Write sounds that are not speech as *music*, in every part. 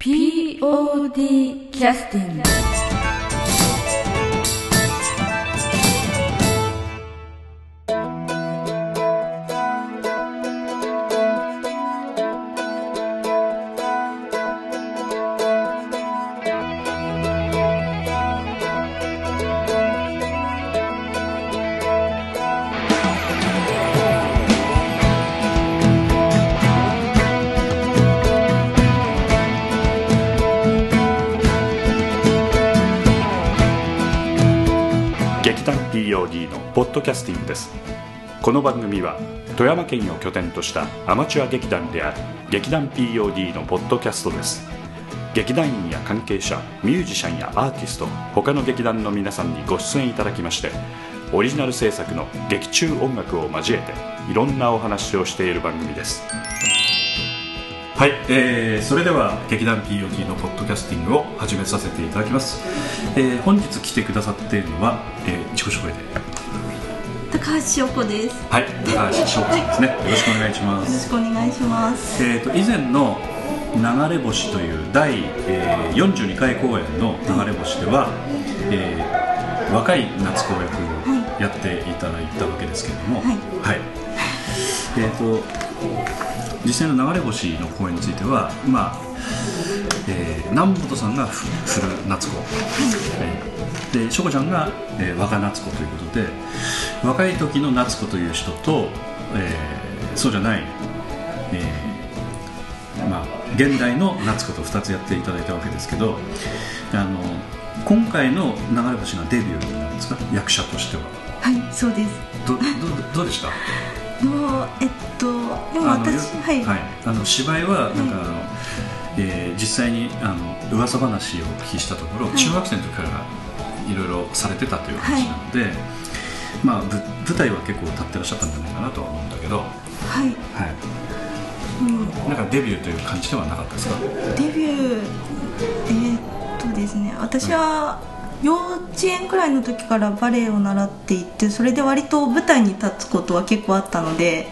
POD キャスティングポッドキャスティングです。この番組は富山県を拠点としたアマチュア劇団である劇団 POD のポッドキャストです。劇団員や関係者ミュージシャンやアーティスト他の劇団の皆さんにご出演いただきましてオリジナル制作の劇中音楽を交えていろんなお話をしている番組です。はい、えー、それでは劇団 POD のポッドキャスティングを始めさせていただきます、えー、本日来てくださっているのは、えー、自己紹介で。高橋翔子です。よはい高橋翔子さんですね。よろしくお願いしまろすしくお願いします。えー、と以前の「流れ星」という第、えー、42回公演の「流れ星」では、えー若い夏子役をやっていただいたわけですけれども、はい。えー、と実際の「流れ星」の公演についてはまあ、えー南本さんがふ古夏子、えーでしょこちゃんが、えー若夏子ということで若い時の夏子という人と、えーそうじゃない、えーまあ、現代の夏子と2つやっていただいたわけですけどあの今回の流れ星がデビューなんですか？役者としては。はい、そうです。どどどうでした？のえっとでも私よはい、はい、あの芝居はなんか、あのえー実際にあの噂話をお聞きしたところ、はい。中学生の時からいろいろされてたという話なので、まあ、ぶ舞台は結構立ってらっしゃったんじゃないかなとは思うんだけど、ははい、い、うん、なんかデビューという感じではなかったですか？デビューえーっとですね、私は幼稚園くらいの時からバレエを習っていて、それで割と舞台に立つことは結構あったので、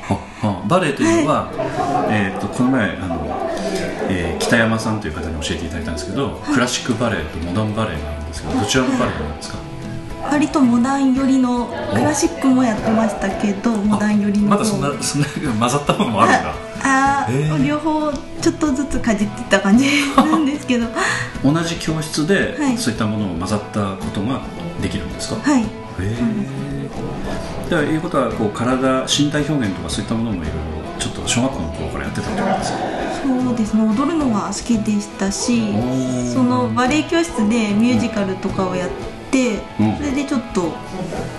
バレエというのは、えー、とこの前あの、えー北山さんという方に教えていただいたんですけど、クラシックバレエとモダンバレエがあるんですけどどちらのバレエなんですか？割とモダン寄りのクラシックもやってましたけど、モダン寄りのまだそんなそんな混ざったものもあるんだああ、へー。両方ちょっとずつかじってた感じなんですけど。は *laughs* 同じ教室で、はい。そういったものを混ざったことができるんですか？へいえということはこう体身体表現とかそういったものもいろいろちょっと小学校の頃からやってたってことですか？そうですね。踊るのが好きでしたしーそのバレエ教室でミュージカルとかをやって、うん。それでちょっと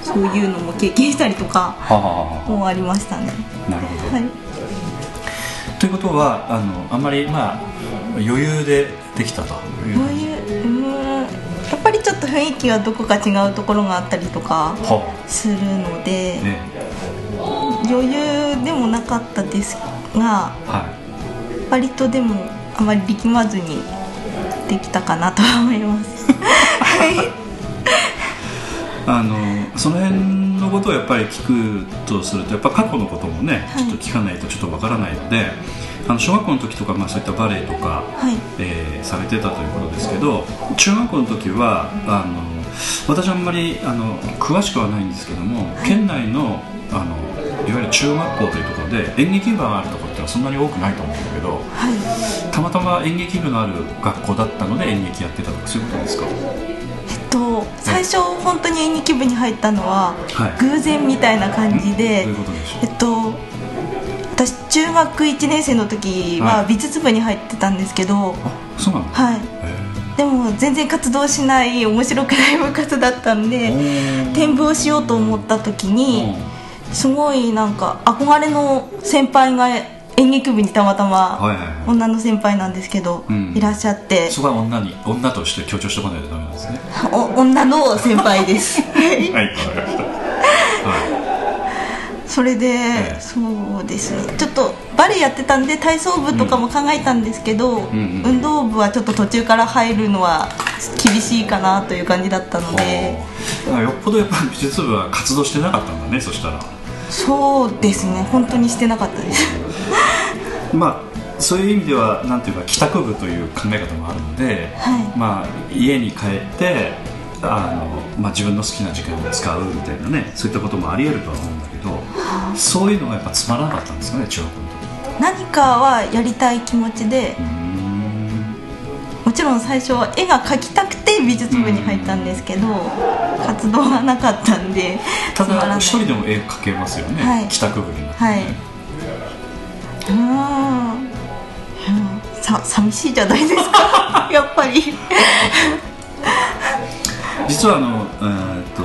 そういうのも経験したりとかははははもありましたね。なるほど、はいということはあのあんまりまあ余裕でできたというこういううーんやっぱりちょっと雰囲気はどこか違うところがあったりとかはするので、ね。余裕でもなかったですがは割とでもあまり力まずにできたかなとは思います。はいいあのその辺のことをやっぱり聞くとするとやっぱ過去のこともね、はい。ちょっと聞かないとちょっとわからないのであの小学校の時とか、まあ、そういったバレエとか、はい。えーされてたということですけど中学校の時はあの私はあんまりあの詳しくはないんですけども、県内のあのいわゆる中学校というところで演劇部があるところってのはそんなに多くないと思うんだけどはい。たまたま演劇部のある学校だったので演劇やってたとかそういうことですか？と最初本当に演劇部に入ったのははい。偶然みたいな感じで、えっと私中学1年生の時ははい。美術部に入ってたんですけどあそうなの？はい。へでも全然活動しない面白くない部活だったんーでおー。転部をしようと思った時にうん。すごいなんか憧れの先輩が演劇部にたまたま女の先輩なんですけど、うん。いらっしゃって。そこは女に女として強調しておかないとダメなんですね。お女の先輩です。はいはいわかりました。はそれで、ええ。そうですね。ちょっとバレエやってたんで体操部とかも考えたんですけど、んうん運動部はちょっと途中から入るのは厳しいかなという感じだったのいでよっぽどやっぱり美術部は活動してなかったんだねそしたら。そうですね。本当にしてなかったですまあそういう意味ではなんていうか帰宅部という考え方もあるので、はい。まあ、家に帰ってあの、まあ、自分の好きな時間を使うみたいなねそういったこともありえるとは思うんだけどそういうのがやっぱつまらなかったんですかね中学校の時。何かはやりたい気持ちでもちろん最初は絵が描きたくて美術部に入ったんですけど活動がなかったんでただ一人でも絵描けますよね、はい。帰宅部になって、はいうんうんさ寂しいじゃないですか。*laughs* やっぱり。実はあの、えーっと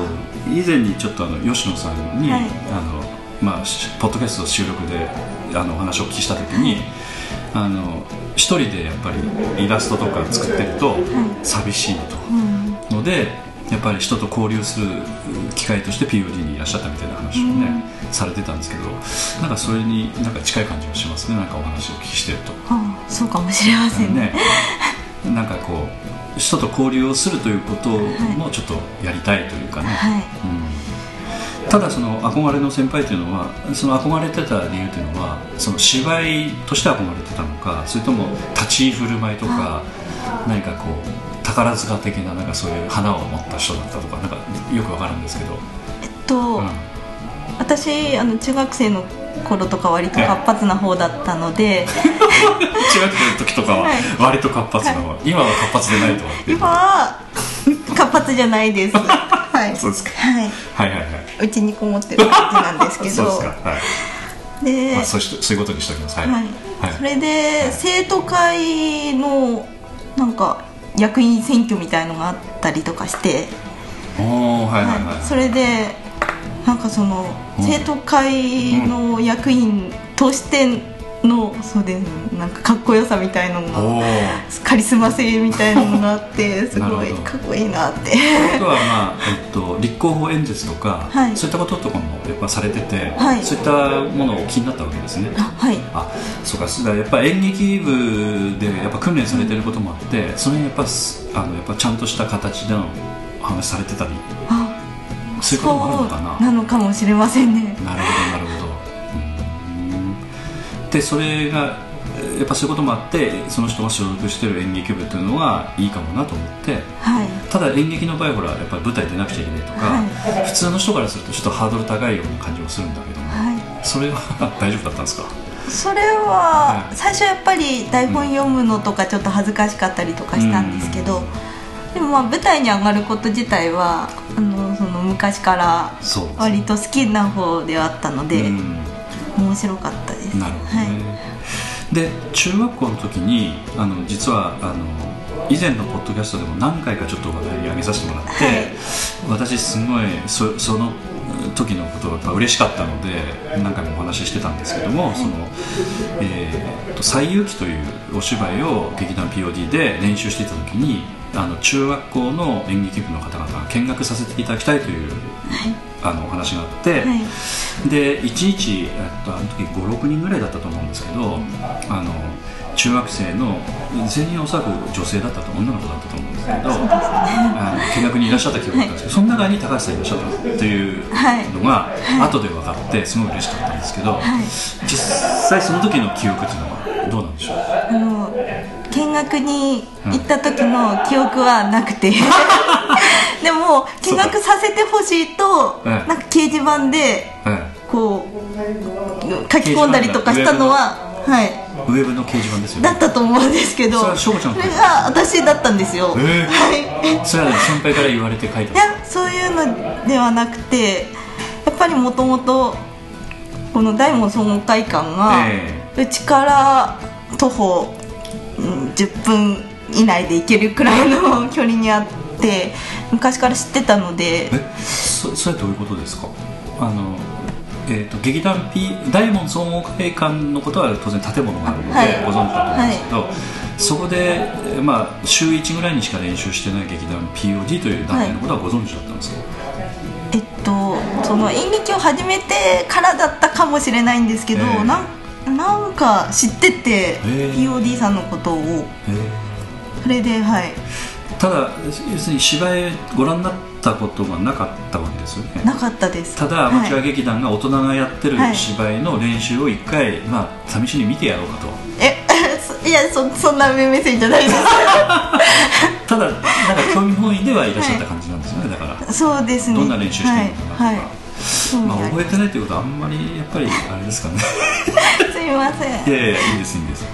以前にちょっとあの吉野さんに、はい。あのまあ、しポッドキャスト収録であのお話をお聞きした時に、あの一人でやっぱりイラストとか作ってると寂しいと、うん。のでやっぱり人と交流する機会として POD にいらっしゃったみたいな話をね、されてたんですけどなんかそれになんか近い感じがしますね。なんかお話をお聞きしてると。あそうかもしれませんね。ね、なんかこう人と交流をするということもちょっとやりたいというかね、はい。うん、ただその憧れの先輩というのはその憧れてた理由というのはその芝居として憧れてたのかそれとも立ち居振る舞いとか何かこう宝塚的ななんかそういう花を持った人だったとかなんかよくわかるんですけど、えっと、うん。私あの中学生の頃とか割と活発な方だったので。*laughs* 中学生の時とかははい。割と活発なの、今は活発でないと今は活発じゃないです。*laughs* はい。そうですか。はい。はいはいはい。うちにこもってる感じなんですけそうでどすか。はい。でまあ、そうしそういうことにしておきます。はい。はい。はい。それで生徒会のなんか役員選挙みたいのがあったりとかして、それでなんかそのうん。生徒会の役員としてのそうです。なんかかっこよさみたいのが。カリスマ性みたいなのがあって *laughs* すごいかっこいいなって。あとはまあ *laughs* えっと立候補演説とか、はい。そういったこととかもやっぱされてて、はい。そういったものを気になったわけですね。あはい。あそうか。そうだ。やっぱ演劇部でやっぱ訓練されてることもあって、それにやっぱすあのやっぱちゃんとした形でのお話されてたりあそういうこともあるのかな？なのかもしれませんね。なるほどなるほどでそれがえやっぱそういうこともあってその人が所属してる演劇部というのはいいかもなと思って。はい。ただ演劇の場合ほらやっぱり舞台出なくちゃいけないとか、は普通の人からするとちょっとハードル高いような感じもするんだけども、はい。それは *laughs* 大丈夫だったんですか？それははい。最初やっぱり台本読むのとかちょっと恥ずかしかったりとかしたんですけど、でもまあ舞台に上がること自体はあのその昔から割と好きな方ではあったので、うん。面白かったですなるほどね、はい。で中学校の時にあの実はあの以前のポッドキャストでも何回かちょっと話題に挙げさせてもらって、はい。私すごいそその時のことがやっぱ嬉しかったので何回もお話ししてたんですけども「そのえーと西遊記」というお芝居を劇団 POD で練習していた時にあの中学校の演劇部の方々が見学させていただきたいという、あのお話があって、はい。で1日、えっと、あの時56人ぐらいだったと思うんですけど、あの中学生の全員おそらく女性だったと女の子だったと思うんですけど見学にいらっしゃった記憶があったんですけど、その中に高橋さんいらっしゃったというのが後で分かってすごい嬉しかったんですけど、実際その時の記憶っていうのはどうなんでしょう？あの見学に行った時の記憶はなくて。*laughs* でも見学させてほしいとええなんか掲示板でえこう書き込んだりとかしたのははい。えウェブの掲示板ですよね。だったと思うんですけど。それはちゃんそれが私だったんですよ、えはい。それは先輩から言われて書いいたやそういうのではなくてやっぱりもともとこの大門総合会館がえうちから徒歩、うん、10分以内で行けるくらいの距離にあって昔から知ってたので。えそそれはどういうことですか？あの、えー、と劇団 P 大門総合会館のことは当然建物があるので、はい。ご存知だと思うんですけど、そこで、えーまあ、週1ぐらいにしか練習してない劇団 POD という団体のことはご存知だったんですか、えっとその演劇を始めてからだったかもしれないんですけど、ええ。なんなんか知ってて、ええ。POD さんのことを。えーそれではいただ要するに芝居ご覧になったことがなかったわけですよね。なかったです。ただアマチュアはい劇団が大人がやってるはい。芝居の練習を一回、まあ、試しに見てやろうかと、え *laughs* やそそんな目線じゃないです。*laughs* ただなんか興味本位ではいらっしゃった感じなんですよね、だから。そうですね。どんな練習してるのかなとか、まあ、覚えてないってことはあんまりやっぱりあれですかね。*laughs* すいません。いやいやいいですいいんです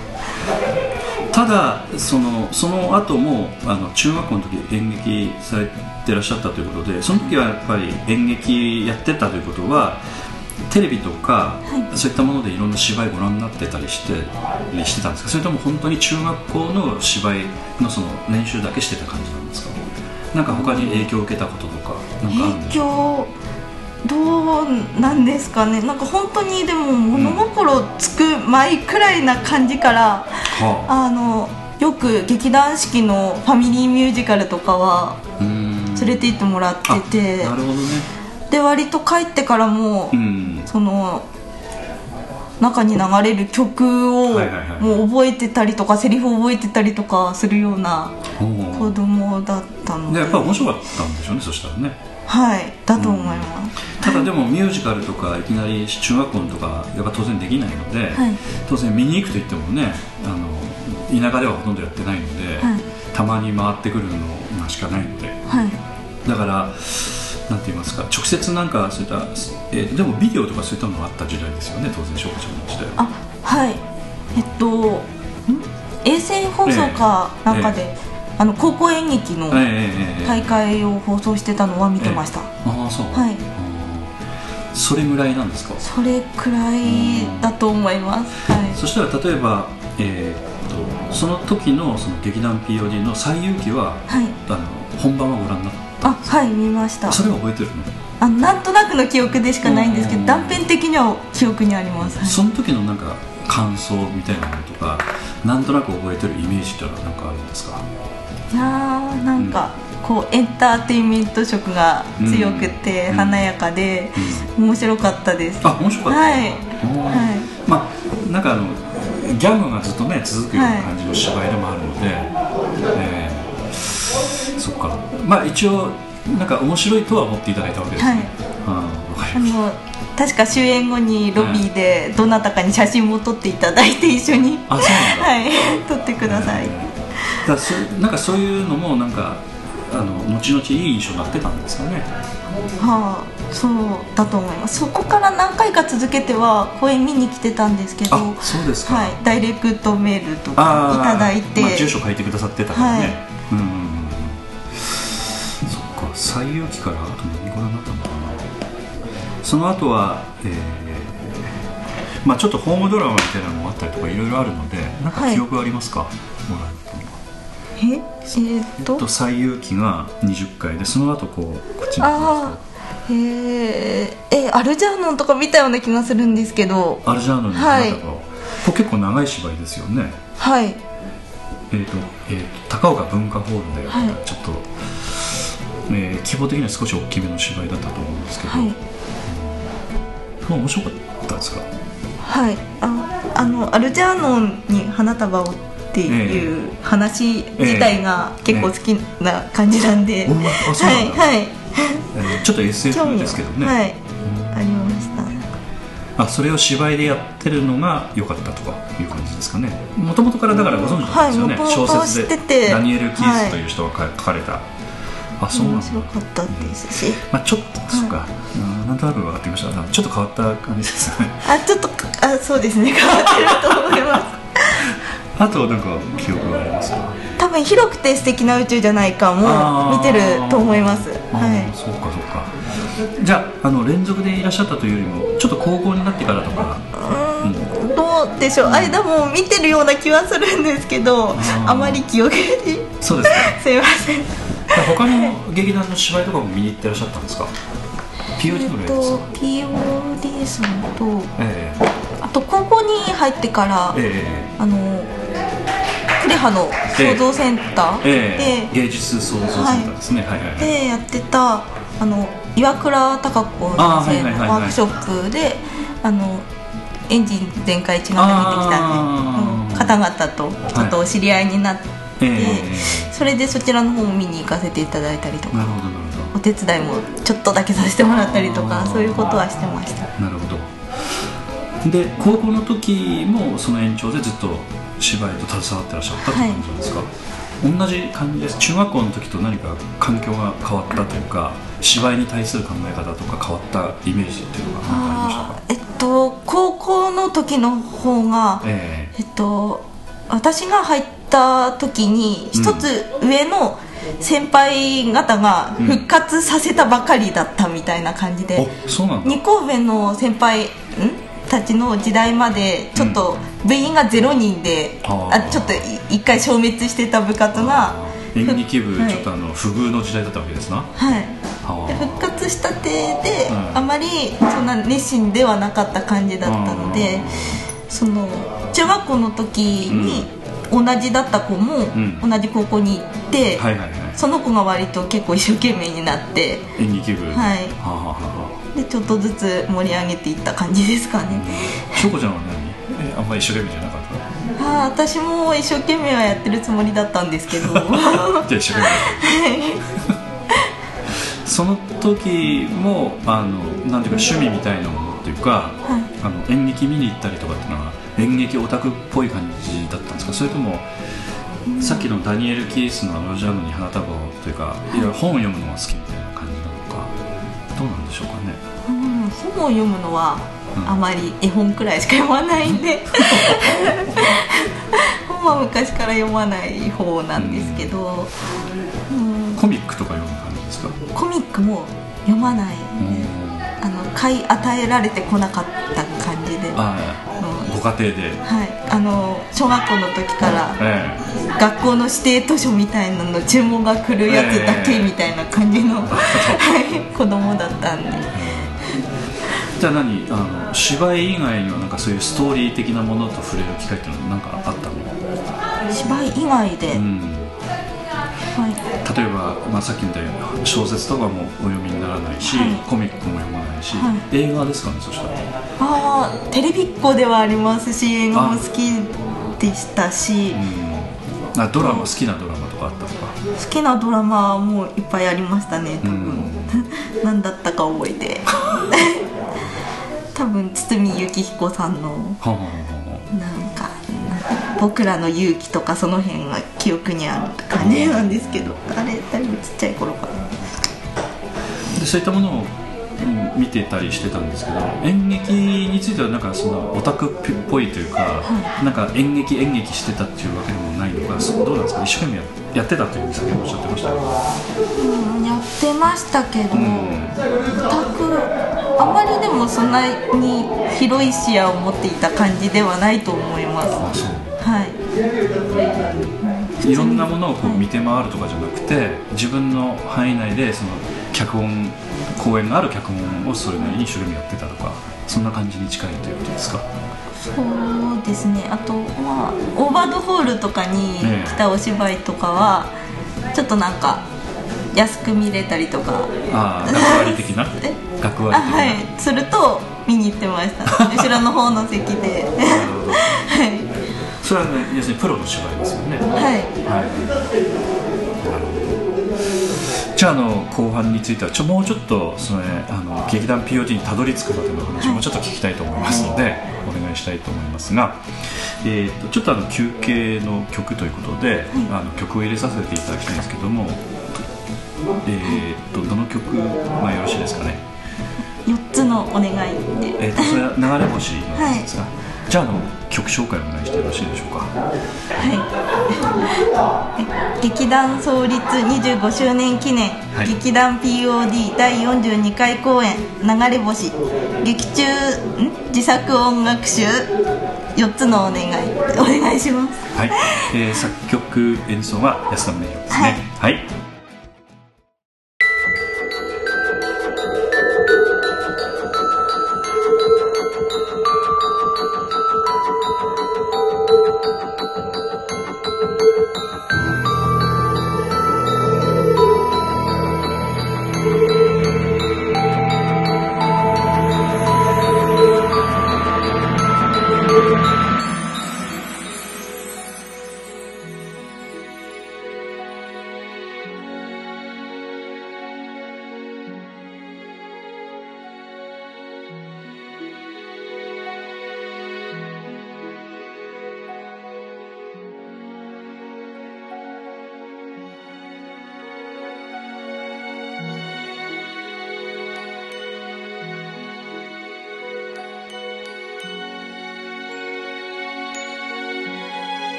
ただそのその後もあの中学校の時演劇されてらっしゃったということでその時はやっぱり演劇やってたということはテレビとか、そういったものでいろんな芝居ご覧になってたりしてしてたんですか？それとも本当に中学校の芝居のその練習だけしてた感じなんですか？なんか他に影響を受けたこととかなんかあるん影ですか？響どうなんですかね。なんか本当にでも物心つく前くらいな感じから、はあ。のよく劇団四季のファミリーミュージカルとかは連れて行ってもらっててあなるほどね。で割と帰ってからも、うん。その中に流れる曲をもう覚えてたりとかセリフを覚えてたりとかするような子供だったので。でやっぱり面白かったんでしょうねそしたらねはいだと思います、ただでもミュージカルとかいきなり中学校のとかやっぱ当然できないので、はい。当然見に行くといってもねあの田舎ではほとんどやってないので、はい。たまに回ってくるのがしかないので。はい。だからなんて言いますか直接なんかそういった、えーでもビデオとかそういったのがあった時代ですよね当然翔子ちゃんの時代は。あはい。えっとん？衛星放送かなんかで、あの高校演劇の大会を放送してたのは見てました、ああそう。はい。それぐらいなんですか？それくらいだと思います、はい。そしたら例えば、えーっとその時のその劇団 POD の最遊記ははい。あの本番はご覧になっあはい見ました。たそれは覚えてるの、あなんとなくの記憶でしかないんですけうん。ど断片的には記憶にあります、はい。その時のなんか感想みたいなものとかなんとなく覚えてるイメージってのは何かあるんですか？いやーなんか、こうエンターテインメント色が強くて、うん。華やかで、面白かったです。あ面白かった。はい。はい。まあなんかあのギャグがずっとね続くような感じの芝居でもあるので、えーそっか。まあ一応なんか面白いとは思っていただいたわけですね、はい。あの確か終演後にロビーでどなたかに写真も撮っていただいて一緒に。たあそうなんだ。はい。撮ってください、えーだそなんかそういうのもなんかあの後々いい印象になってたんですかね。はあそうだと思います。そこから何回か続けては公演見に来てたんですけどあそうですか、はい、ダイレクトメールとかいただいて、まあ、住所書いてくださってたからね、はい。うん。そっか最遊記からあと何ご覧になったのかな。その後はえーまあちょっとホームドラマみたいなのもあったりとかいろいろあるのでなんかはい。記憶ありますか、はええーっとと最遊記が20回でその後こうこっちにああへええアルジャーノンとか見たような気がするんですけど。アルジャーノにはい。これ結構長い芝居ですよね。はい。えーとえーと高岡文化ホールではい。ちょっと、えー規模的には少し大きめの芝居だったと思うんですけど、はい。まあ面白かったですか？はい。ああのアルジャーノンに花束をっていう話自体が結構好きな感じなんで、ええあそうなんだ。はいはい。えーちょっと SF ですけどね、はい。ありました。あそれを芝居でやってるのが良かったとかいう感じですかね。もともとからだからご存知なんですよね、はい小説でダニエル・キースという人が書かれた、あそうなん面だ白かったですし。まあ、ちょっと、そっか、うん。なんとなく分かってきました。ちょっと変わった感じですね。あちょっとあそうですね。変わってると思いますあとなんか記憶がありますか？多分広くて素敵な宇宙じゃないかも見てると思います。はい。そうかそうか。じゃああの連続でいらっしゃったというよりもちょっと高校になってからとか。うんどうでしょう。間も見てるような気はするんですけどー。あまり記憶にそうですか。*laughs* すいません。他の劇団の芝居とかも見に行ってらっしゃったんですか？POD ぐらいですか、POD さんとえ。あと高校に入ってからええ。あのクレハの創造センターで芸術創造センターですね、はい、はいはいでやってたあの岩倉貴子先生のワークショップであのエンジン全開血が入ってきた方々とちょっとお知り合いになって、ええ。それでそちらの方も見に行かせていただいたりとかなるほどなるほお手伝いもちょっとだけさせてもらったりとかそういうことはしてました。どなるほど。で高校の時もその延長でずっと芝居と携わってらっしゃったって感じなんですか、同じ感じです中学校の時と何か環境が変わったというか芝居に対する考え方とか変わったイメージっていうのが何かありましたか？えっと高校の時の方が、ええ。っと私が入った時に一つ上の先輩方が復活させたばかりだったみたいな感じで、うなんだ。二校上の先輩ん？たちの時代までちょっと部員がゼロ人で、あちょっとい一回消滅してた部活が演劇部はい。ちょっとあの不遇の時代だったわけですな。はい。復活したてで、うん。あまりそんな熱心ではなかった感じだったので、その中学校の時に同じだった子もん。同じ高校に行って、はいはいはい。その子が割と結構一生懸命になって演劇部。はいでちょっとずつ盛り上げていった感じですかね、翔子ちゃんは何？えあんまり一生懸命じゃなかった？ああ私も一生懸命はやってるつもりだったんですけど。*laughs* じゃあ一生懸命。その時もあのなんていうか趣味みたいなものっていうか、あの演劇見に行ったりとかっていうのは演劇オタクっぽい感じだったんですか？それとも、さっきのダニエル・キースの「アロジャーノに花束を」というかいろいろ本を読むのが好きみたいなどうなんでしょうかね。うん本を読むのはうん。あまり絵本くらいしか読まないんで。*laughs* 本は昔から読まない方なんですけど、うん、コミックとか読む感じですか？コミックも読まない、あの買い与えられてこなかった感じで、あうん。あご家庭で。はい、あの小学校の時からえ学校の指定図書みたいなの注文が来るやつだけみたいな感じの、*laughs* はい子供だったんで。えじゃあ何あの芝居以外にはなんかそういうストーリー的なものと触れる機会っていうのは何かあったの？芝居以外で、うんはい、例えば、まあ、さっきみたいな小説とかもお読みにならないし、はい。コミックも読まないし、は映画ですかねそしたら。ああテレビっ子ではありますし映画も好きでしたし。うん。あドラマ好きなドラマとかあったとか。好きなドラマもいっぱいありましたね多分、うん。*laughs* 何だったか覚えて。*laughs* 多分堤幸彦さんのはあはあは僕らの勇気とかその辺が記憶にある感じなんですけどあれだいぶちっちゃい頃から。そういったものを、うん見てたりしてたんですけど演劇についてはなんかそのオタクっぽいというか、なんか演劇演劇してたっていうわけでもないのかどうなんですか？一生懸命ややってたというふうに先ほどおっしゃってましたうんやってましたけど、ん。オタクあまりでもそんなに広い視野を持っていた感じではないと思いますはい。いろんなものをこう見て回るとかじゃなくて自分の範囲内でその脚本公演がある脚本をそれなりに一生懸命やってたとかそんな感じに近いということですか？そうですね。あとまあオーバードホールとかにええ。来たお芝居とかはちょっとなんか安く見れたりとか。ああ学割的な？*laughs* え？学割的な、あはい。すると見に行ってました。後ろの方の席で。なるほど。*laughs* はいそれは、ね、要するにプロの芝居ですよね。はい。はい。じゃああの後半についてはちょもうちょっとその、ね、あの劇団 POD にたどり着くまでの話をもうちょっと聞きたいと思いますので、お願いしたいと思いますが、えー、とちょっとあの休憩の曲ということで、あの曲を入れさせていただきたいんですけども、えー、とどの曲がよろしいですかね、4つのお願いでえー、とそれは流れ星のやつですか、じゃああの曲紹介お願いしてよろしいでしょうか？はい、*laughs* 劇団創立25周年記念、はい。劇団 POD 第42回公演「流れ星」劇中ん？自作音楽集。4つのお願い。お願いします。はい、えー作曲演奏は安田宗弘ですね。はい。はい、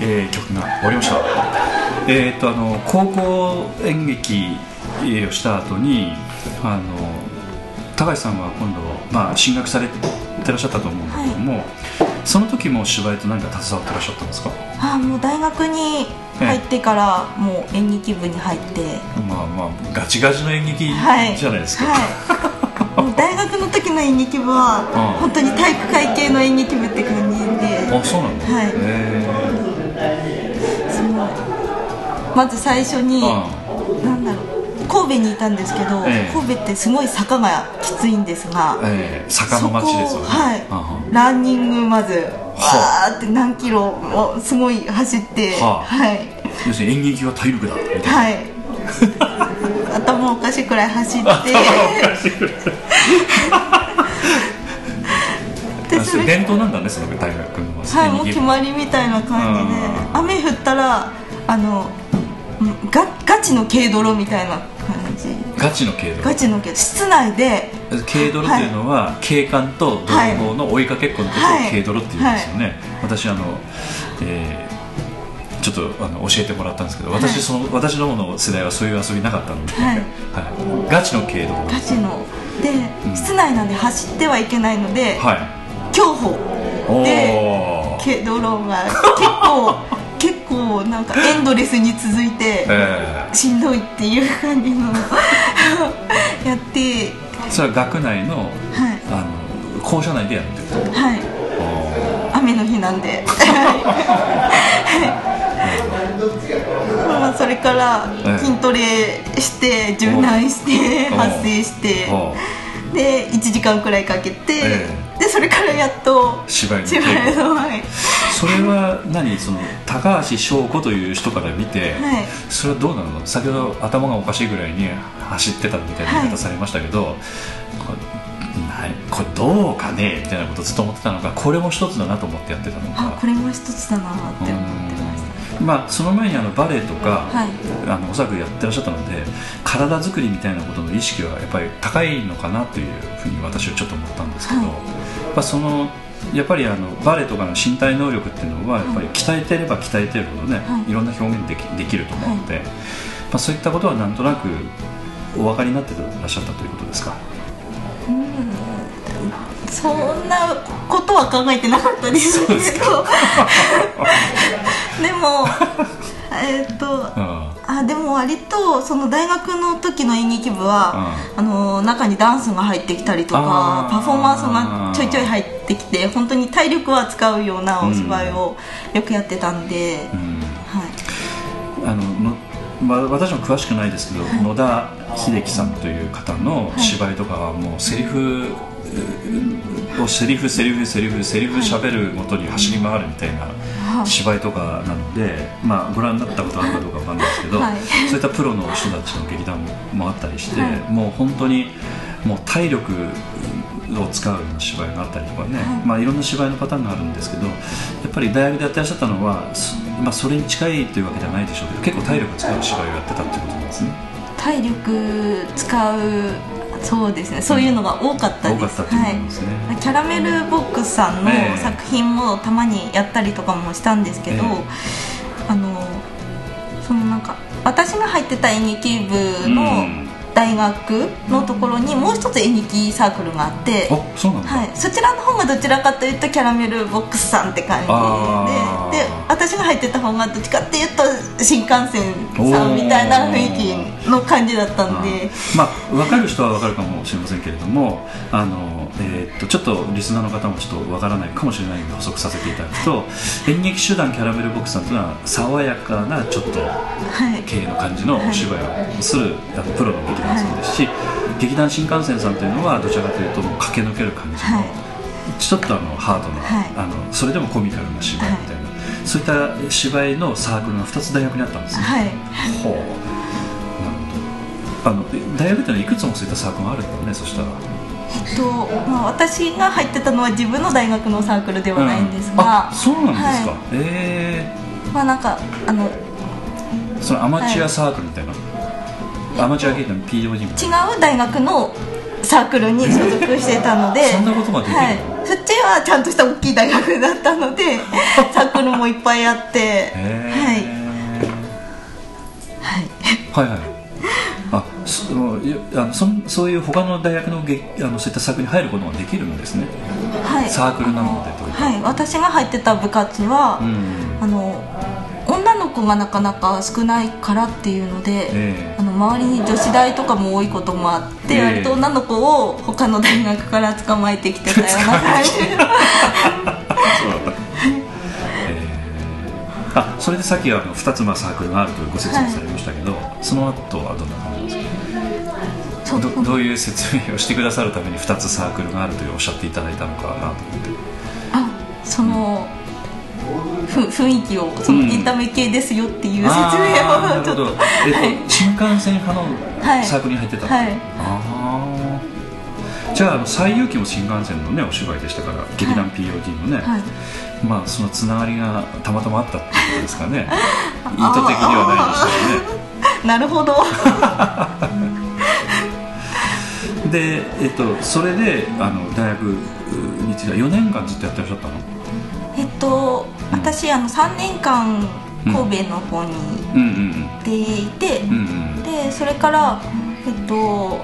えー、曲が終わりました。えー、っとあの高校演劇をした後にあの高橋さんは今度、まあ、進学されてらっしゃったと思うんだけども、その時も芝居と何か携わってらっしゃったんですか？あもう大学に入ってからもう演劇部に入って。まあまあガチガチの演劇じゃないですか、はい。はい、大学の時の演劇部はうん。本当に体育会系の演劇部って感じで。あそうなんだはいまず最初にえなんだろう神戸にいたんですけど、ええ。神戸ってすごい坂がきついんですが、ええ。坂の町ですよね。はい、うんうん。ランニングまずわはーって何キロもすごい走ってはあ。はい。要するに演劇は体力だみたいな。はい。*laughs* 頭おかしいくらい走って。伝統なんだねその大学の。はいもう決まりみたいな感じで。うん。雨降ったらあのチの軽泥みたいな感じ。ガチの軽泥。ガチの軽室内で軽泥っていうのは、警官と泥棒の追いかけっこのことをはい。軽泥っていうんですよね、私あの、えーちょっとあの教えてもらったんですけど私,、はい。その私どもの世代はそういう遊びなかったので、はい。はい。ガチの軽泥。ガチの。で、うん。室内なんで走ってはいけないので、はい。競歩おでお軽泥が結構結構なんかエンドレスに続いてえしんどいっていう感じの *laughs* やって。ー、それは学内のはい。あの校舎内でやるってことはい。雨の日なんで。*laughs* まあそれからええ。筋トレして柔軟してお発声しておで1時間くらいかけて、えでそれからやっと芝居の芝居のはいそれは何その高橋翔子という人から見て、はい。それはどうなの？先ほど頭がおかしいぐらいに走ってたみたいな言い方されましたけど、これないこれどうかね？みたいなことをずっと思ってたのかこれも一つだなと思ってやってたのか。あこれも一つだなって思ってました。うん。まあその前にあのバレエとか、はい。あのおそらくやってらっしゃったので体作りみたいなことの意識はやっぱり高いのかなというふうに私はちょっと思ったんですけど、はい。まあ、そのやっぱりあのバレエとかの身体能力っていうのはやっぱり鍛えてれば鍛えてるほどね、はい。い、ろんな表現できできると思うので、まあ、そういったことはなんとなくお分かりになってらっしゃったということですか？そんなことは考えてなかったです *laughs* でもえっとうん。あでも割とその大学の時の演劇部は、あの中にダンスが入ってきたりとかパフォーマンスがちょいちょい入ってきて本当に体力は使うようなお芝居をよくやってたんで、うん。はい、あののまあ、私も詳しくないですけど、野田秀樹さんという方の芝居とかはもうセリフをセリフセリフセリフセリフ喋るごとに走り回るみたいな芝居とかなので、まあ、ご覧になったことあるかどうかわかんないですけど、はい。そういったプロの人たちの劇団もあったりして、はい。もう本当にもう体力を使うような芝居があったりとかね、い。まあ、いろんな芝居のパターンがあるんですけどやっぱり大学でやってらっしゃったのは、そまあ、それに近いというわけじゃないでしょうけど結構体力使う芝居をやってたってことなんですね。体力使うそうですね。そういうのが多かったです、うん。ね、はい、キャラメルボックスさんのええ。作品もたまにやったりとかもしたんですけど、えあのそのなんか私が入ってた演劇部うのん大学のところにもう一つ演劇サークルがあって、あそうなんだ、はい、そちらの方がどちらかというとキャラメルボックスさんって感じでで私が入ってた方がどっちかっていうと新幹線さんみたいな雰囲気の感じだったんで。まあ分かる人は分かるかもしれませんけれどもあの、えーっとちょっとリスナーの方もちょっと分からないかもしれないので補足させていただくと演劇集団キャラメルボックスさんというのは爽やかなちょっとはい。系の感じのお芝居をするあのプロの劇団さんですし、劇団新幹線さんというのはどちらかというともう駆け抜ける感じの、はい。ちょっとあのハードな、はい。あのそれでもコミカルな芝居みたいな、そういった芝居のサークルが2つ大学にあったんですね、はい。ほう。なるほど。あのえ大学ってのはいくつもそういったサークルがあるんだねそしたら。えっとまあ、私が入ってたのは自分の大学のサークルではないんですうんそうなんですか、はえまあなんかあのえそのアマチュアサークルみたいな、アマチュア劇団 POG みたいな違う大学のサークルに所属してたので *laughs* そんなことができるの？はい、そっちはちゃんとした大きい大学だったので *laughs* サークルもいっぱいあってへはい。はい。はいはい。あそあのそんそういう他の大学のげあのそういったサークルに入ることができるんですね。はい。サークルなのでというか。はい。私が入ってた部活は、うん。あの女の子がなかなか少ないからっていうので、ええ。あの周りに女子大とかも多いこともあって、ええ。割と女の子を他の大学から捕まえてきてたような *laughs* 感じあそれでさっきあの2つまあサークルがあるというご説明されましたけど、その後はどんな感じですか？どどういう説明をしてくださるために2つサークルがあるというおっしゃっていただいたのかなと思って。あその、ふ雰囲気をそのうん。エンタメ系ですよっていう説明あーなをちょっとえっとはい。新幹線派のはいサークルに入ってたはい。ああじゃあ西遊記も新幹線のねお芝居でしたから劇団 POD のね、はい。まあそのつながりがたまたまあったってことですかね。*laughs* 意図的にはないでしょうね。*laughs* なるほど。*laughs* で、えっと、それであの大学については4年間ずっとやってらっしゃったの？えっと私あの3年間神戸の方に行っていて、でそれからえっと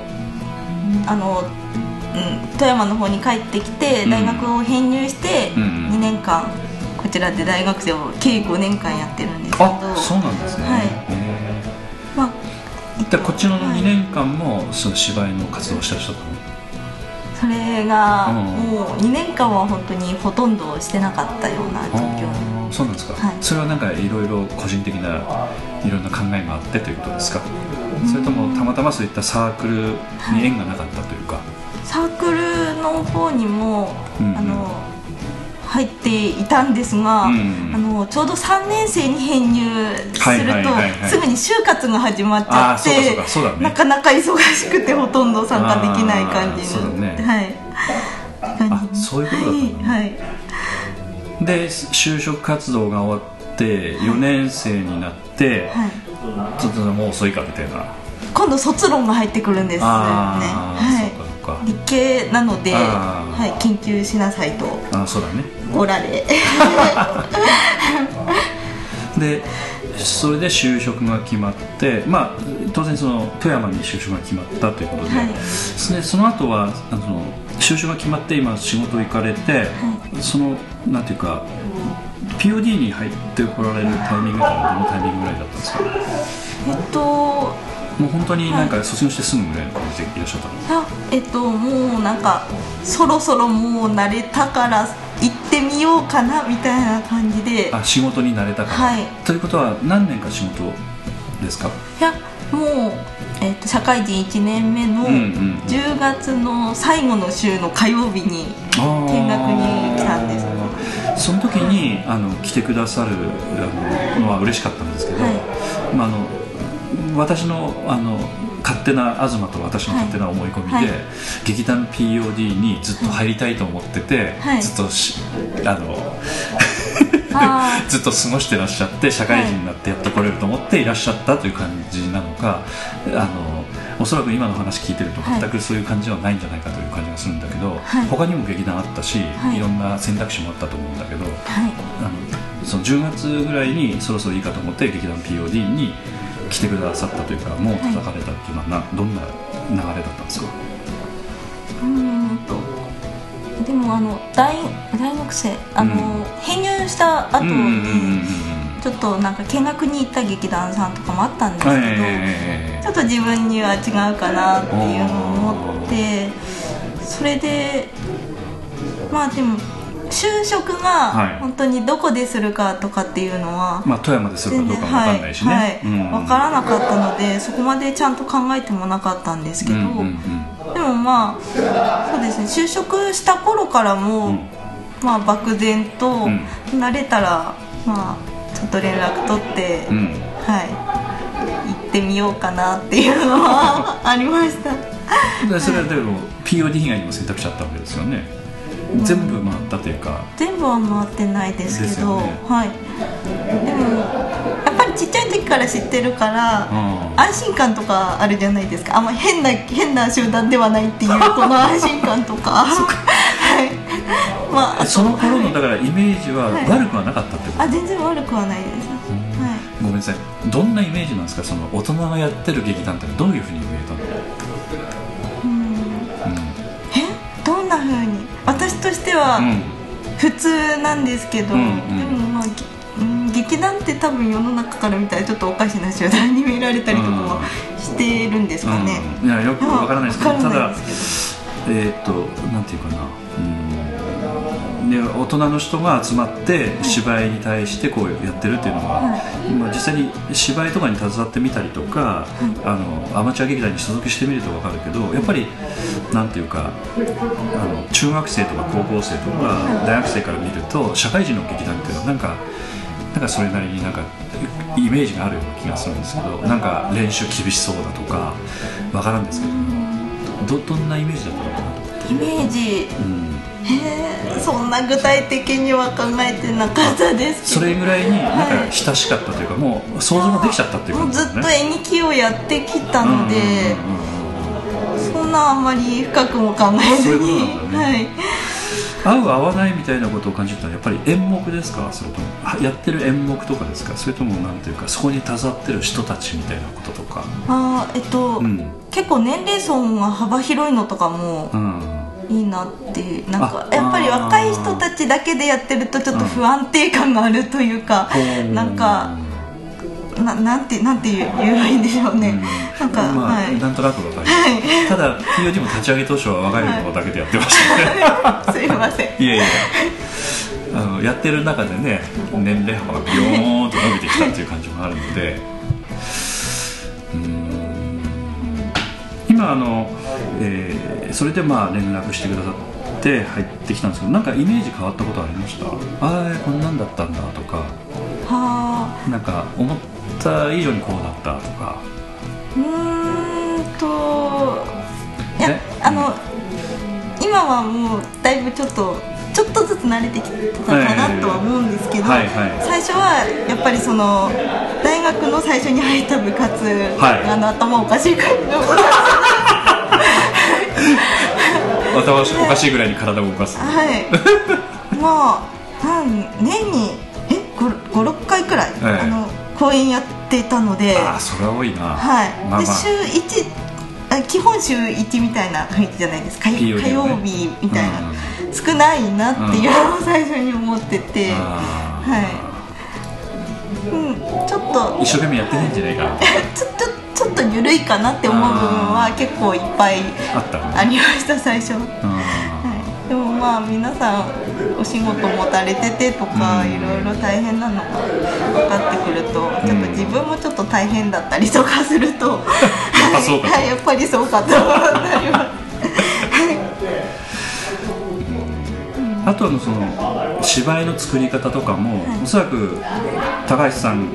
あの、うん、富山の方に帰ってきてうん。大学を編入してうんうん。2年間こちらで大学生を計5年間やってるんですけど。あそうなんですね、はい。へまあえっこっちのはい。2年間もその芝居の活動をしたのそれがうん。もう2年間は本当にほとんどしてなかったような状況。そうなんですか、はい。それはなんかいろいろ個人的ないろんな考えがあってということですか？それともたまたまそういったサークルに縁がなかったというか、サークルの方にも、うんうん。あの入っていたんですが、うん。うんあのちょうど3年生に編入すはいるとすぐに就活が始まっちゃってね。なかなか忙しくてほとんど参加できない感じあーそうだね。はい。感あそういうことだったはい、はい。で就職活動が終わって4年生になって、はい。ちょっともう遅いかみたいな。今度卒論が入ってくるんですよねか。理系なので、はい、研究しなさいと。あーそうだね。おられ。でそれで就職が決まってまあ当然その富山に就職が決まったということで、はい。でその後はあの就職が決まって今仕事行かれて、そのなんていうか POD に入ってこられるタイミングはどのタイミングぐらいだったんですか？えっともう本当になんか卒業してすぐぐらいの感じでいらっしゃったの。あえっともうなんかそろそろもう慣れたから行ってみようかなみたいな感じで。あ仕事に慣れたから、はい。ということは何年か仕事ですか？いやもう、えっと社会人1年目のうんうん10月の最後の週の火曜日に見学に来たんですその時にあの来てくださるのは嬉しかったんですけど、はい。まあ、あの私のあの勝手な東と私の勝手な思い込みで、はい。劇団 POD にずっと入りたいと思ってて、はい。ずっとしあのあ *laughs* ずっと過ごしてらっしゃって社会人になってやってこれると思っていらっしゃったという感じなのか、あのおそらく今の話聞いてるとはい。全くそういう感じはないんじゃないかという感じがするんだけど、はい。他にも劇団あったし、はい。いろんな選択肢もあったと思うんだけど。ーはい。あのその10月ぐらいにそろそろいいかと思って劇団 POD に来てくださったというかもう叩かれたっていうのはなどんな流れだったんですか？うーんとでもあの大大学生あの、うん。編入した後に、うんうんうんうんちょっとなんか見学に行った劇団さんとかもあったんですけど、えちょっと自分には違うかなっていうのを思ってそれでまあでも就職はい。が本当にどこでするかとかっていうのはまあ富山でするかどうかも分かんないしね、はいはい。うん。分からなかったのでそこまでちゃんと考えてもなかったんですけど、うんうんうん。でもまあそうですね。就職した頃からも、うん。まあ漠然とん。慣れたら、まあちょっと連絡取って、うん。はい。行ってみようかなっていうのはありました。でそれはでも POD 以外にも選択肢あったわけですよね全部回ったというか。全部は回ってないですけどね。はい。でもやっぱりちっちゃい時から知ってるから、うん。安心感とかあるじゃないですか。あんま変な変な集団ではないっていう *laughs* この安心感とか。はい。まあその頃のはい。だからイメージははい。悪くはなかったってこと、あ全然悪くはないです、はい。ごめんなさい。どんなイメージなんですか？その大人がやってる劇団ってどういうふうに見えたの、私としてはうん。うん普通なんですけど、うんうん。でもまあ劇団って多分世の中から見たらちょっとおかしな集団に見られたりとかもしてるんですかね、うん。いやよくわからないですけど。ただえーっとなんていうかな。うんで大人の人が集まって芝居に対してこうやってるっていうのは、まあ、実際に芝居とかに携わってみたりとか、あのアマチュア劇団に所属してみると分かるけどやっぱりなんていうかあの中学生とか高校生とか大学生から見ると社会人の劇団っていうのはなんかなんかそれなりになんかイメージがあるような気がするんですけどなんか練習厳しそうだとか分からんですけどどどんなイメージだったのかなと。イメージ。うん。へえ *laughs* そんな具体的には考えてなかったですけど。それぐらいになんか親しかったというか、もう想像ができちゃったっていうもう感じですね。ずっと絵日記をやってきたので、そんなあんまり深くも考えずに。そういうことなんだ。はい。合う合わないみたいなことを感じたのはやっぱり演目ですか？それともはやってる演目とかですか？それともなんていうかそこに携わってる人たちみたいなこととか。あーえっと、うん。結構年齢層が幅広いのとかもうんいいなってなんかあやっぱり若い人たちだけでやってるとちょっと不安定感があるというか、なんかななんてなんて言えばいいんでしょうね、*laughs* なんか、まあ、はい。なんとなくわかります、ただ POD も立ち上げ当初は若いのだけでやってましたね、*laughs* すいません。*laughs* いやいやあのやってる中でね年齢幅がビヨーンと伸びてきたっていう感じもあるので。うーん。今あの、えーそれでまあ連絡してくださって入ってきたんですけどなんかイメージ変わったことありました？ああこんなんだったんだとか。はあ。なんか思った以上にこうだったとか。うーんといやえ？あの今はもうだいぶちょっとちょっとずつ慣れてきたかなとは思うんですけど、はいはい。最初はやっぱりその大学の最初に入った部活、はい。あの頭おかしい感じの頭おかしいぐらいに体を動かす。はい。まあなん年にえ56回くらい、ええ。あの公演やってたので。ああそれは多いな。はい、まあまあ。で週1あ基本週1みたいな雰囲気じゃないですか。火 POD 火曜はね。日みたいな、うん。少ないなっていうのを最初に思ってて、はい、うん、ちょっと。一生懸命やってねえんじゃないか。な *laughs* ちょちょちょっと緩いかなって思う部分は結構いっぱいありました最初、はあい、でもまあ皆さんお仕事持たれててとかうん。いろいろ大変なのが分かってくるとちょっと自分もちょっと大変だったりとかすると *laughs* はい、やっぱりそうかと思ったりはあとはその芝居の作り方とかも、おそらく高橋さん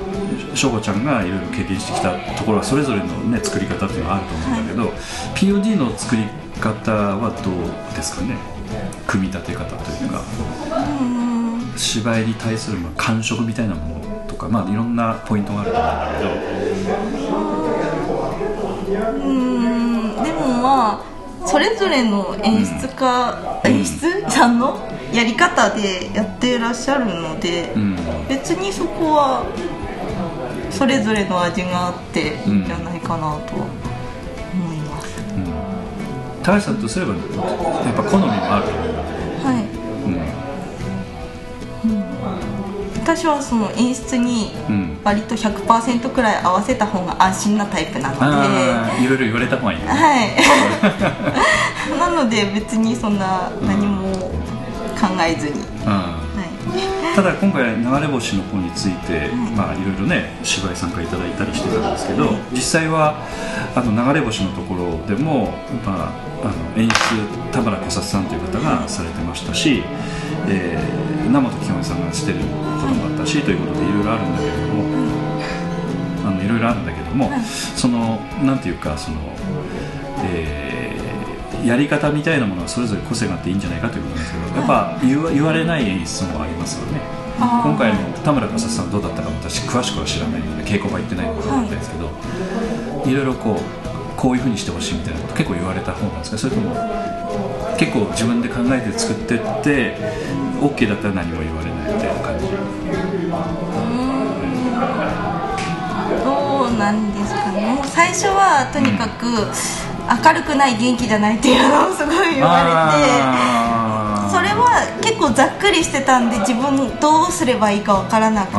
翔子ちゃんがいろいろ経験してきたところはそれぞれの、ね、作り方っていうのはあると思うんだけど、POD の作り方はどうですかね？組み立て方というか。芝居に対するまあ感触みたいなものとか、まあ、いろんなポイントがあると思うんだけど。うーん。でもまあそれぞれの演出家、演出さんのやり方でやってらっしゃるので、うん。別にそこはそれぞれの味があっていいん。じゃないかなとは思います、高橋さんとすればやっぱ好みもある。はい。けど、うん。私はその演出にうん。割と100%くらい合わせた方が安心なタイプなので、いろいろ言われた方がいいはい。*laughs* なので別にそんな何も考えずに、うん。はい、ただ今回流れ星の方について、まあいろいろね芝居参加いただいたりしてたんですけど、実際はあの流れ星のところでも、まあ、あの演出田村小里さんという方がされてましたし、えー生本清美さんがしてることもあったしということでいろいろあるんだけれども、あのいろいろあるんだけども、そのなんていうかその、えーやり方みたいなものはそれぞれ個性があっていいんじゃないかということですけど、やっぱ言わ言われない演出もありますよね。今回の田村小里さんどうだったか私詳しくは知らないので稽古場行ってないので分かんないですけど、いろいろこうこういうふうにしてほしいみたいなこと結構言われた方なんですかそれとも結構自分で考えて作ってって OK だったら何も言われないみたいな感じ。どうなんですかね。最初はとにかく明るくない元気じゃないっていうのをすごい言われてそれは結構ざっくりしてたんで自分どうすればいいかわからなくて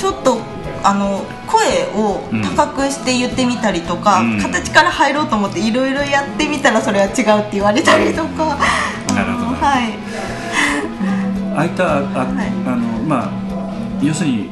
ちょっとあの声を高くして言ってみたりとか、うん。形から入ろうと思っていろいろやってみたらそれは違うって言われたりとか、なるほど。はい。ああいったあ、はい。あのまあ要するに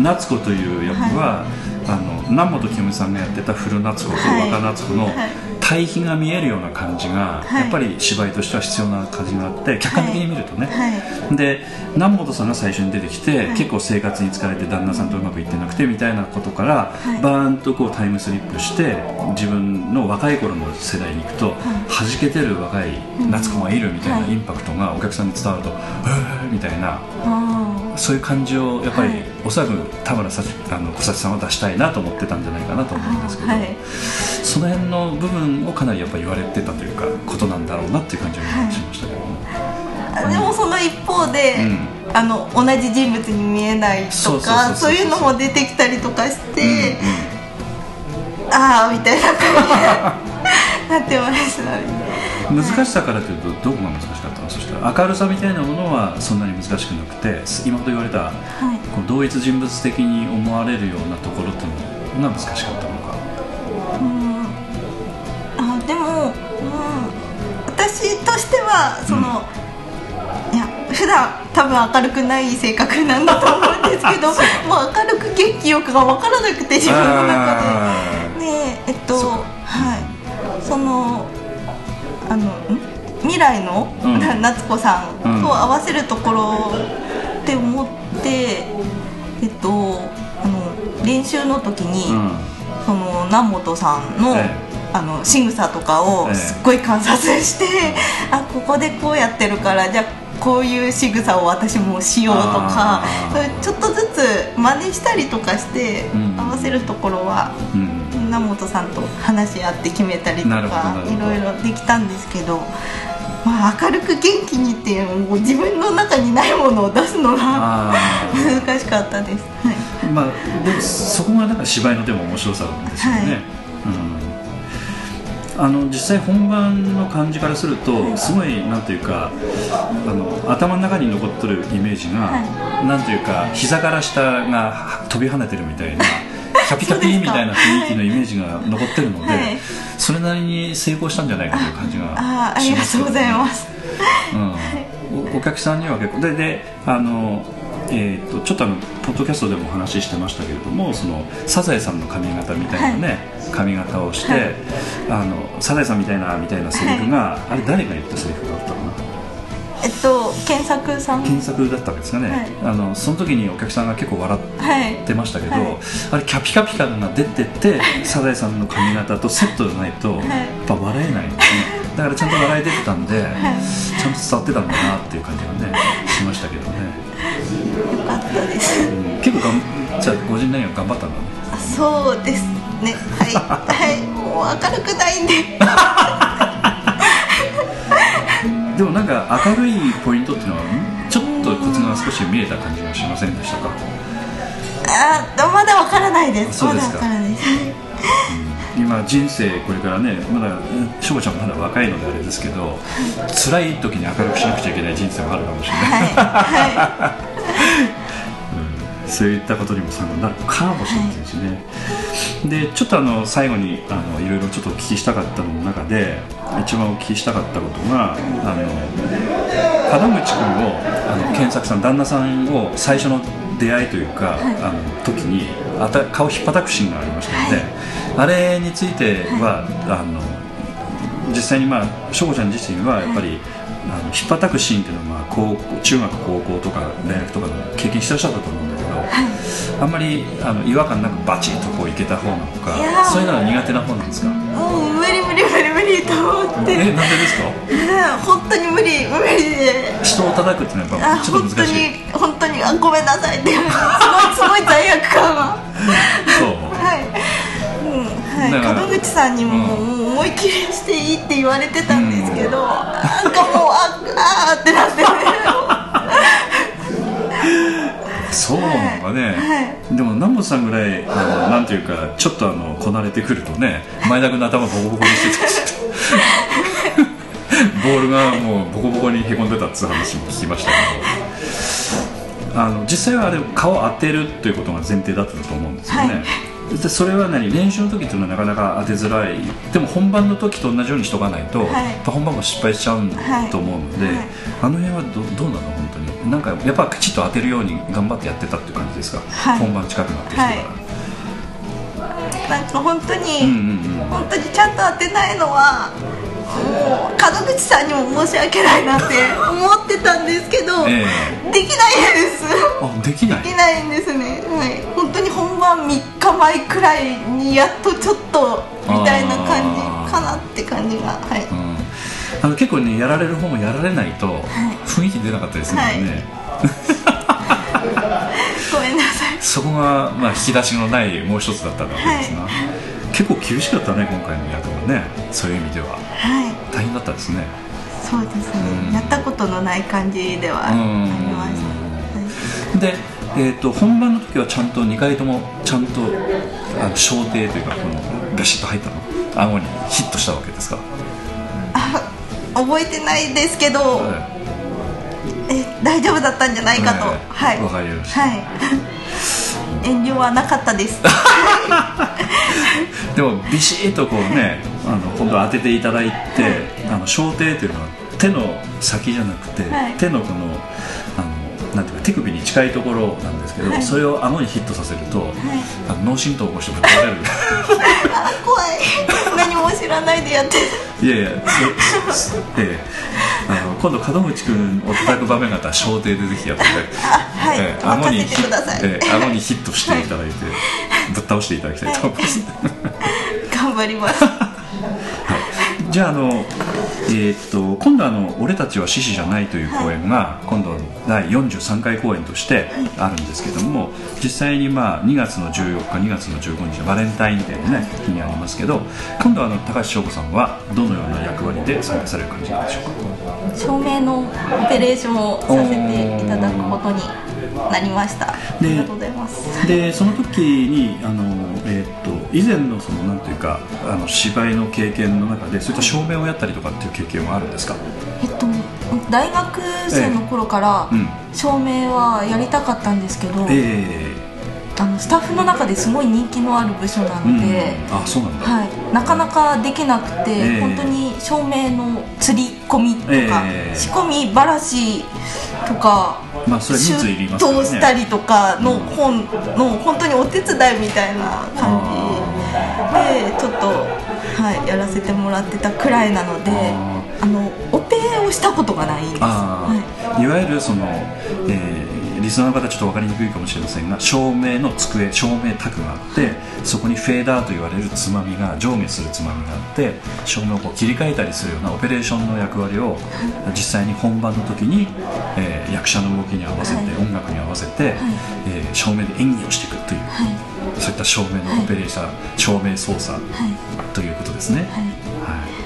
夏子という役は、あの南本清美さんがやってた古夏子とはい若夏子のはい。対比が見えるような感じが、はい。やっぱり芝居としては必要な感じがあって客観的に見るとね、はい。で南本さんが最初に出てきて、い。結構生活に疲れて旦那さんとうまくいってなくてみたいなことから、い。バーンとこうタイムスリップして自分の若い頃の世代に行くと、弾けてる若い夏子がいるみたいなはい。インパクトがお客さんに伝わると「へえ」みたいなあそういう感じをやっぱり、はい。おそらく田村幸あの小幸さんは出したいなと思ってたんじゃないかなと思うんですけど、はい。その辺の部分をかなりやっぱ言われてたというかことなんだろうなっていう感じがしましたけども、あでもその一方で、うん。あの同じ人物に見えないとかそういうのも出てきたりとかして、うんうん。ああみたいな感じになってましたね難しさからというとどこが難しかったの？そしたら明るさみたいなものはそんなに難しくなくて今ほど言われたはい。こう同一人物的に思われるようなところっていうのが難しかったのか？うん。あでも、うん、私としてはその、いや普段多分明るくない性格なんだと思うんですけど *laughs* もう明るく元気よくが分からなくて自分の中で。でえっとはい。そのあのん未来の、うん。な夏子さんうん。と合わせるところって思って、えっとあの練習の時に、うん。その南本さんの、えあの仕草とかをええ。すっごい観察して、あここでこうやってるからじゃあこういう仕草を私もしようとかちょっとずつ真似したりとかして、うん。合わせるところはうん南本さんと話し合って決めたりとかいろいろできたんですけど、まあ、明るく元気にっていうもう自分の中にないものを出すのがあ難しかったです。はい。ーまあでもそこがなんか芝居のでも面白さですよね、はい。うん、あの実際本番の感じからするとすごいなんていうかあの頭の中に残ってるイメージが、なんていうか膝から下が飛び跳ねてるみたいなキャピキャピみたいな雰囲気のイメージが残ってるので、はい。それなりに成功したんじゃないかという感じがあーありがとうございます。うん、おお客さんには結構。でであの、えー、とちょっとあのポッドキャストでもお話ししてましたけれどもそのサザエさんの髪型みたいなね、髪型をして、はい。あのサザエさんみたいなみたいなセリフが、あれ誰が言ったセリフだったかなえっと検索さん？検索だったわけですかね、はい。あのその時にお客さんが結構笑っはいてましたけど、はい。あれキャピキャピ感が出ててサザエさんの髪型とセットじゃないと、やっぱ笑えないんですねだからちゃんと笑い出てたんで、ちゃんと伝わってたんだなっていう感じがねしましたけどね、よかったです。うん。結構がんじゃあご人内は頑張ったんだそうですね。はい。はい。もう明るくないんで。*laughs* でもなんか明るいポイントっていうのはんちょっとコツが少し見えた感じがしませんでしたか？あまだわからないです。そうですか。まだわからないです。今人生これからねまだ翔ちゃんまだ若いのであれですけど辛い時に明るくしなくちゃいけない人生もあるかもしれない、はい。はうん *laughs* そういったことにも参考になるかもしれませんしね、でちょっとあの最後にあのいろいろちょっとお聞きしたかったの中で一番お聞きしたかったことがあの門口君をあの健作さん旦那さんを最初の出会いというか、あの時にあた顔引っ叩くシーンがありましたので、あれについては、あの実際にまあ翔子ちゃん自身はやっぱり、あの引っ叩くシーンっていうのはまあ高校中学高校とか大学とかの経験してらっしゃったと思うんあんまりあの違和感なくバチッとこういけた方なのかそういうのは苦手な方なんですか？う無理無理無理無理と思って。えなんでですか？うん本当に無理無理で。人を叩くっていうのはやあっぱちょっと本当難しい。に本当にあごめんなさいってすごいすごい罪悪感がそう。はい、うん、はい、門口さんにももう思い切りしていいって言われてたんですけど、なんかもうああーってなってねそうなのかね、でも南本さんぐらいあのなんていうかちょっとあのこなれてくるとね前田君の頭ボコボコにしてた。しボールがもうボコボコにへこんでたっていう話も聞きましたけど。あの実際はあれ顔を当てるということが前提だったと思うんですよね、でそれは何練習の時っていうのはなかなか当てづらい。でも本番の時と同じようにしとかないと、はい。本番も失敗しちゃうと思うので、はいはい。あの辺はどどうなの？本当になんかやっぱきちっと当てるように頑張ってやってたっていう感じですか、はい。本番近くなってきてから、なんか本当に、うんうんうん。本当にちゃんと当てないのはもう門口さんにも申し訳ないなって *laughs* 思ってたんですけど、えできないです。あできない？できないんですね。はい。本当に本番3日前くらいにやっとちょっとみたいな感じかなって感じがはい。うんあの結構ねやられる方もやられないと雰囲気出なかったりするんね、*laughs* ごめんなさい。そこが、まあ、引き出しのないもう一つだったわけですが、結構厳しかったね今回の役はね。そういう意味では。はい。大変だったですね。そうですね、うん。やったことのない感じではありました、で、えー、と本番の時はちゃんと2回ともちゃんとあの小艇というかこのガシッと入ったの？顎にヒットしたわけですか、覚えてないですけど、はえ大丈夫だったんじゃないかと、ええはい。わかりました。はい。*laughs* 遠慮はなかったです。い、*laughs* でもビシッとこうねあの今度当てていただいて、あの小艇というのは手の先じゃなくて、はい。手のこのなんていうか手首に近いところなんですけど、はい。それを顎にヒットさせると、あの脳震盪を起こしてぶっ倒れる。あ怖い。何も知らないでやって。*laughs* いやいやそそええ。あの今度門口君を叩く場面があったら小艇でぜひやってくだあはい、ええ任にせてください、ええ顎にヒットしていただいて、ぶっ倒していただきたいと思います、頑張ります。*laughs* じゃああの、えーっと今度あの「俺たちは獅子じゃない」という公演が、今度第43回公演としてあるんですけども実際にまあ2月の14日2月の15日バレンタインデーのね日にありますけど今度はあの高橋翔子さんはどのような役割で参加される感じなんでしょうか？照明のオペレーションをさせていただくことになりました。ありがとうございます。でその時にあの、えーっと以前のそのなんていうかあの芝居の経験の中でそういった照明をやったりとかっていう経験はあるんですか？えっと大学生の頃から照明はやりたかったんですけど、えあのスタッフの中ですごい人気のある部署なえので、うん、あそうなんだ、はい、なかなかできなくて、ええ。本当に照明の釣り込みとか、ええ。仕込みばらしとか、まあそれ人数いりますからねしたりとかの本の本当にお手伝いみたいな感じでちょっと、はい、やらせてもらってたくらいなのでああのオペをしたことがないんです、あはーいわゆるその、えーリスナーの方ちょっと分かりにくいかもしれませんが照明の机照明卓があってそこにフェーダーと言われるつまみが上下するつまみがあって照明をこう切り替えたりするようなオペレーションの役割を実際に本番の時に、えー役者の動きに合わせて、はい。音楽に合わせて、えー照明で演技をしていくという、いはい。そういった照明のオペレーション、照明操作はい。ということですね。はい。はい。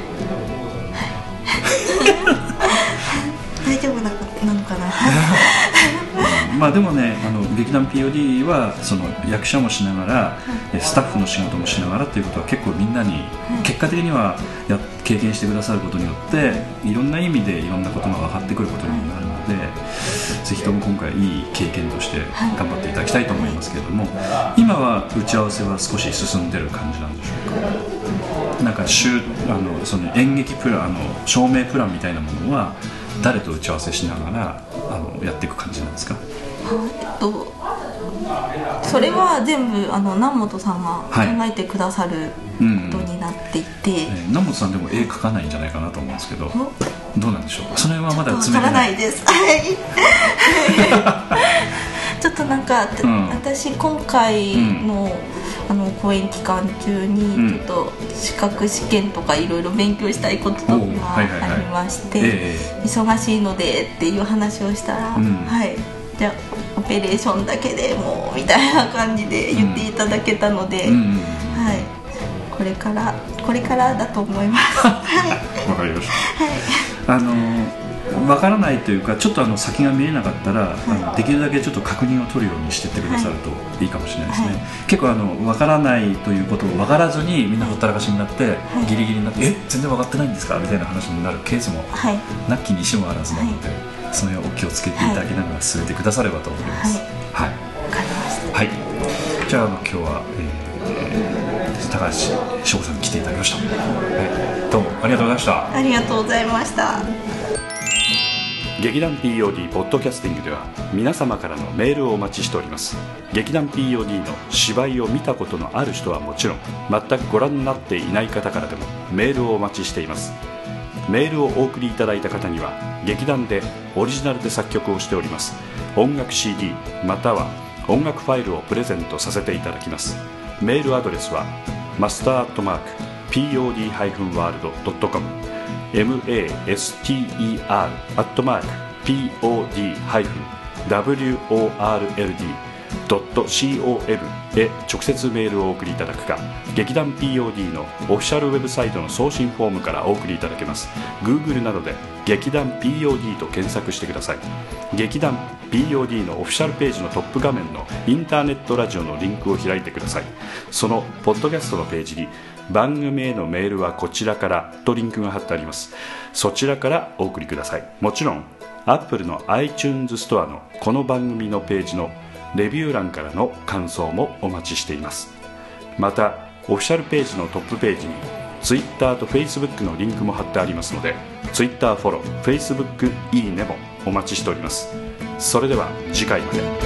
*laughs* 大丈夫ななのかな？まあでもねあの劇団 POD はその役者もしながら、えスタッフの仕事もしながらっていうことは結構みんなに、結果的にはや経験してくださることによっていろんな意味でいろんなことが分かってくることになるので、ぜひとも今回いい経験として頑張っていただきたいと思いますけれども、今は打ち合わせは少し進んでる感じなんでしょうか？なんか週あのその演劇プランあの照明プランみたいなものは誰と打ち合わせしながらあのやっていく感じなんですか？とそれは全部あの南本さんが考えてくださるうんことになっていて、えー南本さんでも絵描かないんじゃないかなと思うんですけどおどうなんでしょうか？その辺はまだわから詰めてなないいです。はい。*laughs* ちょっとなんか、うん。私今回の,、あの公演期間中うん。にちょっと資格試験とかいろいろ勉強したいこととかありまして、え。忙しいのでっていう話をしたら、うん。はい。じゃあオペレーションだけでもうみたいな感じで言っていただけたので、うんはい、これからこれからだと思います。*laughs* はい。わかりました、あのわからないというかちょっとあの先が見えなかったら、あのできるだけちょっと確認を取るようにしてってくださるとい。いかもしれないですね、はい。結構あのわからないということを分からずにみんなほったらかしになって、い。ギリギリになってえ全然分かってないんですか？みたいな話になるケースもはい。なきにしもあらずなので、その辺をお気をつけていただきながら進めてくださればと思います。はい、わかりました。はい。じゃああの今日は、えー、高橋翔子さんに来ていただきました、はい、どうもありがとうございました。ありがとうございました。劇団 POD ポッドキャスティングでは皆様からのメールをお待ちしております。劇団 POD の芝居を見たことのある人はもちろん全くご覧になっていない方からでもメールをお待ちしていますメールをお送りいただいた方には劇団でオリジナルで作曲をしております。音楽 CD または音楽ファイルをプレゼントさせていただきます。メールアドレスはマスターアットマーク POD-world.com master アットマーク pod-world.com へ直接メールをお送りいただくか劇団 POD のオフィシャルウェブサイトの送信フォームからお送りいただけます。Google などで劇団 POD と検索してください。劇団 POD のオフィシャルページのトップ画面のインターネットラジオのリンクを開いてください。そのポッドキャストのページに番組へのメールはこちらからとリンクが貼ってあります。そちらからお送りください。もちろん Apple の iTunes ストアのこの番組のページのレビュー欄からの感想もお待ちしています。またオフィシャルページのトップページに Twitter と Facebook のリンクも貼ってありますので Twitter フォロー Facebook いいねもお待ちしております。それでは次回まで。